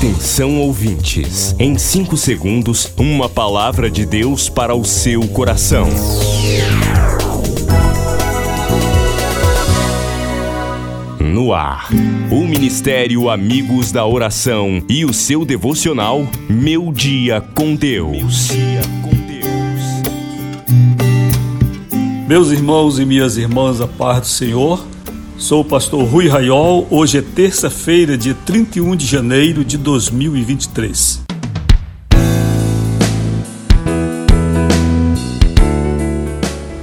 Atenção ouvintes, em 5 segundos, uma palavra de Deus para o seu coração. No ar, o Ministério Amigos da Oração e o seu devocional Meu Dia com Deus. Meus irmãos e minhas irmãs, a paz do Senhor. Sou o pastor Rui Raiol. Hoje é terça-feira, dia 31 de janeiro de 2023.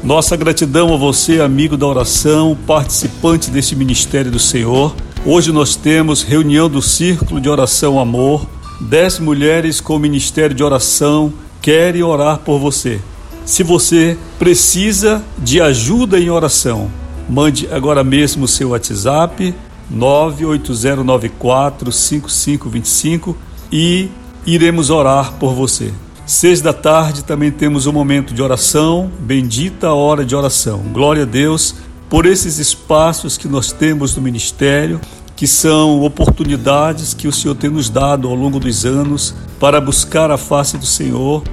Nossa gratidão a você, amigo da oração, participante deste ministério do Senhor. Hoje nós temos reunião do Círculo de Oração Amor. Dez mulheres com o ministério de oração querem orar por você. Se você precisa de ajuda em oração, Mande agora mesmo o seu WhatsApp 980945525 e iremos orar por você. Seis da tarde também temos um momento de oração, bendita hora de oração. Glória a Deus por esses espaços que nós temos no ministério, que são oportunidades que o Senhor tem nos dado ao longo dos anos para buscar a face do Senhor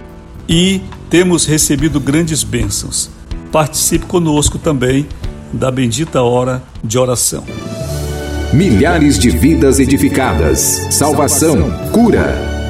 e temos recebido grandes bênçãos. Participe conosco também da bendita hora de oração. Milhares de vidas edificadas, salvação, cura.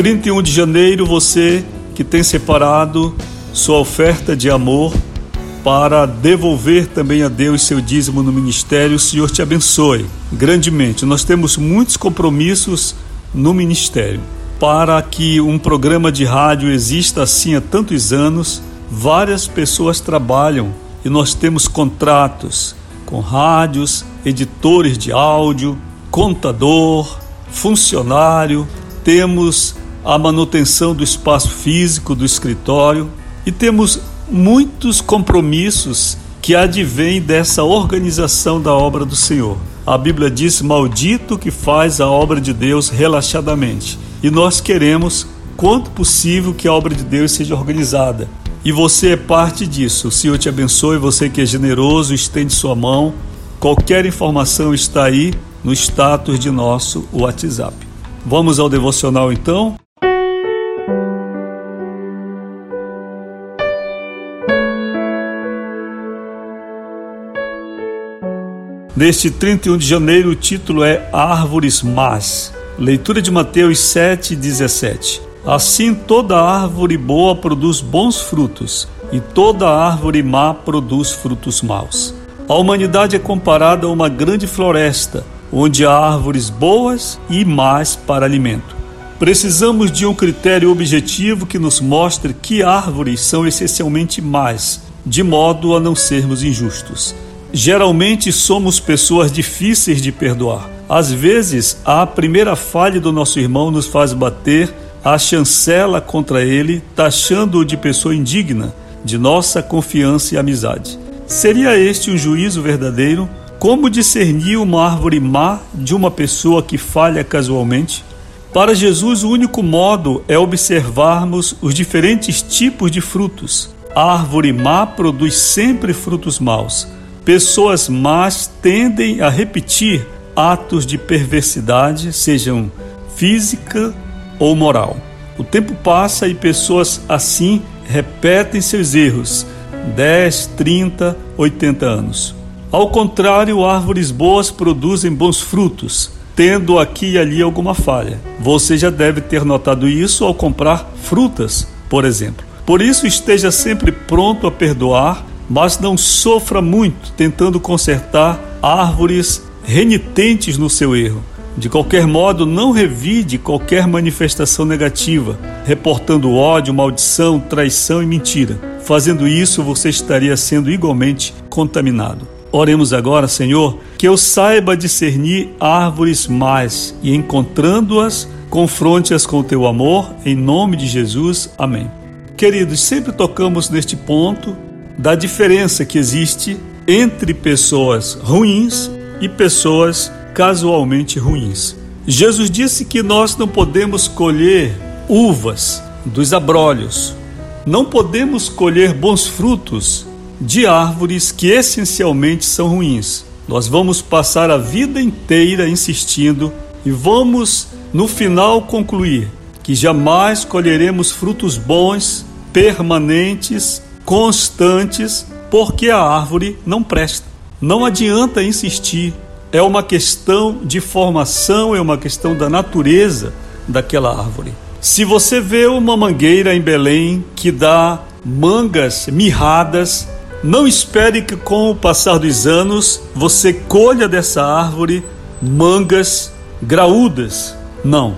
31 de janeiro, você que tem separado sua oferta de amor para devolver também a Deus seu dízimo no ministério, o Senhor te abençoe grandemente. Nós temos muitos compromissos no ministério. Para que um programa de rádio exista assim há tantos anos, várias pessoas trabalham e nós temos contratos com rádios, editores de áudio, contador, funcionário, temos a manutenção do espaço físico do escritório e temos muitos compromissos que advêm dessa organização da obra do Senhor. A Bíblia diz: Maldito que faz a obra de Deus relaxadamente. E nós queremos, quanto possível, que a obra de Deus seja organizada. E você é parte disso. O Senhor te abençoe, você que é generoso, estende sua mão. Qualquer informação está aí no status de nosso WhatsApp. Vamos ao devocional então? Neste 31 de janeiro, o título é Árvores Más. Leitura de Mateus 7, 17. Assim, toda árvore boa produz bons frutos, e toda árvore má produz frutos maus. A humanidade é comparada a uma grande floresta, onde há árvores boas e más para alimento. Precisamos de um critério objetivo que nos mostre que árvores são essencialmente más, de modo a não sermos injustos. Geralmente somos pessoas difíceis de perdoar. Às vezes, a primeira falha do nosso irmão nos faz bater a chancela contra ele, taxando-o de pessoa indigna de nossa confiança e amizade. Seria este um juízo verdadeiro? Como discernir uma árvore má de uma pessoa que falha casualmente? Para Jesus, o único modo é observarmos os diferentes tipos de frutos. A árvore má produz sempre frutos maus Pessoas más tendem a repetir atos de perversidade, sejam física ou moral. O tempo passa e pessoas assim repetem seus erros 10, 30, 80 anos. Ao contrário, árvores boas produzem bons frutos, tendo aqui e ali alguma falha. Você já deve ter notado isso ao comprar frutas, por exemplo. Por isso, esteja sempre pronto a perdoar mas não sofra muito tentando consertar árvores renitentes no seu erro. De qualquer modo, não revide qualquer manifestação negativa, reportando ódio, maldição, traição e mentira. Fazendo isso, você estaria sendo igualmente contaminado. Oremos agora, Senhor, que eu saiba discernir árvores mais e encontrando-as, confronte-as com o teu amor, em nome de Jesus. Amém. Queridos, sempre tocamos neste ponto da diferença que existe entre pessoas ruins e pessoas casualmente ruins. Jesus disse que nós não podemos colher uvas dos abrolhos, não podemos colher bons frutos de árvores que essencialmente são ruins. Nós vamos passar a vida inteira insistindo e vamos, no final, concluir que jamais colheremos frutos bons, permanentes, constantes, porque a árvore não presta. Não adianta insistir, é uma questão de formação, é uma questão da natureza daquela árvore. Se você vê uma mangueira em Belém que dá mangas mirradas, não espere que com o passar dos anos você colha dessa árvore mangas graúdas. Não,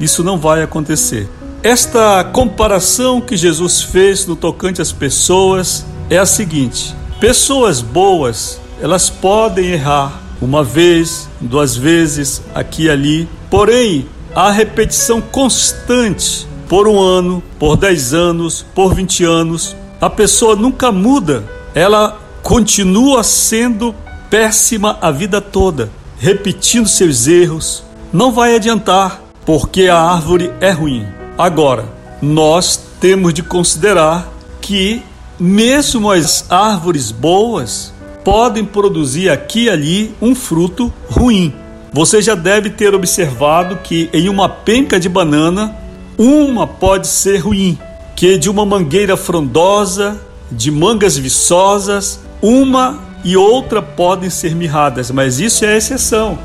isso não vai acontecer. Esta comparação que Jesus fez no tocante às pessoas é a seguinte: pessoas boas, elas podem errar uma vez, duas vezes, aqui e ali, porém, a repetição constante por um ano, por dez anos, por vinte anos, a pessoa nunca muda ela continua sendo péssima a vida toda, repetindo seus erros. Não vai adiantar, porque a árvore é ruim. Agora, nós temos de considerar que mesmo as árvores boas podem produzir aqui e ali um fruto ruim. Você já deve ter observado que em uma penca de banana, uma pode ser ruim, que de uma mangueira frondosa de mangas viçosas, uma e outra podem ser mirradas, mas isso é a exceção.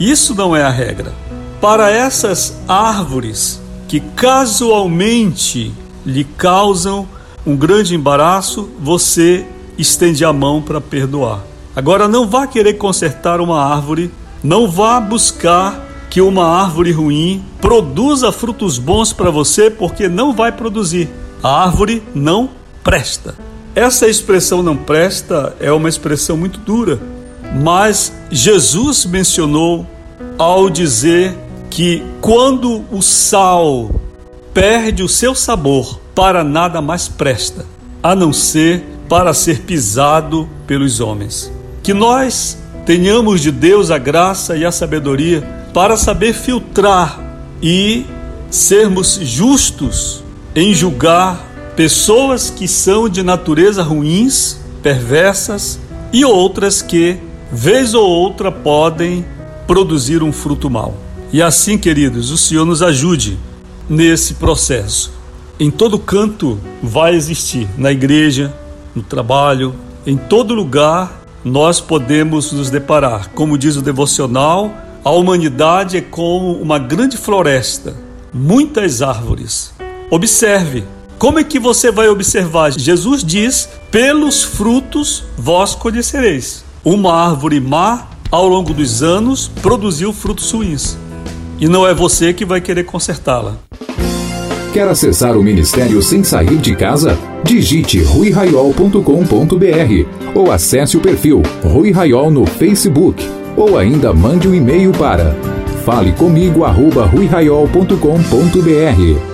Isso não é a regra. Para essas árvores que casualmente lhe causam um grande embaraço, você estende a mão para perdoar. Agora não vá querer consertar uma árvore, não vá buscar que uma árvore ruim produza frutos bons para você, porque não vai produzir. A árvore não presta. Essa expressão não presta é uma expressão muito dura, mas Jesus mencionou ao dizer que quando o sal perde o seu sabor, para nada mais presta, a não ser para ser pisado pelos homens. Que nós tenhamos de Deus a graça e a sabedoria para saber filtrar e sermos justos em julgar pessoas que são de natureza ruins, perversas e outras que, vez ou outra, podem produzir um fruto mau. E assim, queridos, o Senhor nos ajude nesse processo. Em todo canto vai existir, na igreja, no trabalho, em todo lugar nós podemos nos deparar. Como diz o devocional, a humanidade é como uma grande floresta, muitas árvores. Observe, como é que você vai observar? Jesus diz: pelos frutos vós conhecereis. Uma árvore má, ao longo dos anos, produziu frutos ruins. E não é você que vai querer consertá-la. Quer acessar o ministério sem sair de casa? Digite ruiraiol.com.br ou acesse o perfil Rui Raiol no Facebook ou ainda mande um e-mail para falecomigo@ruiraiol.com.br.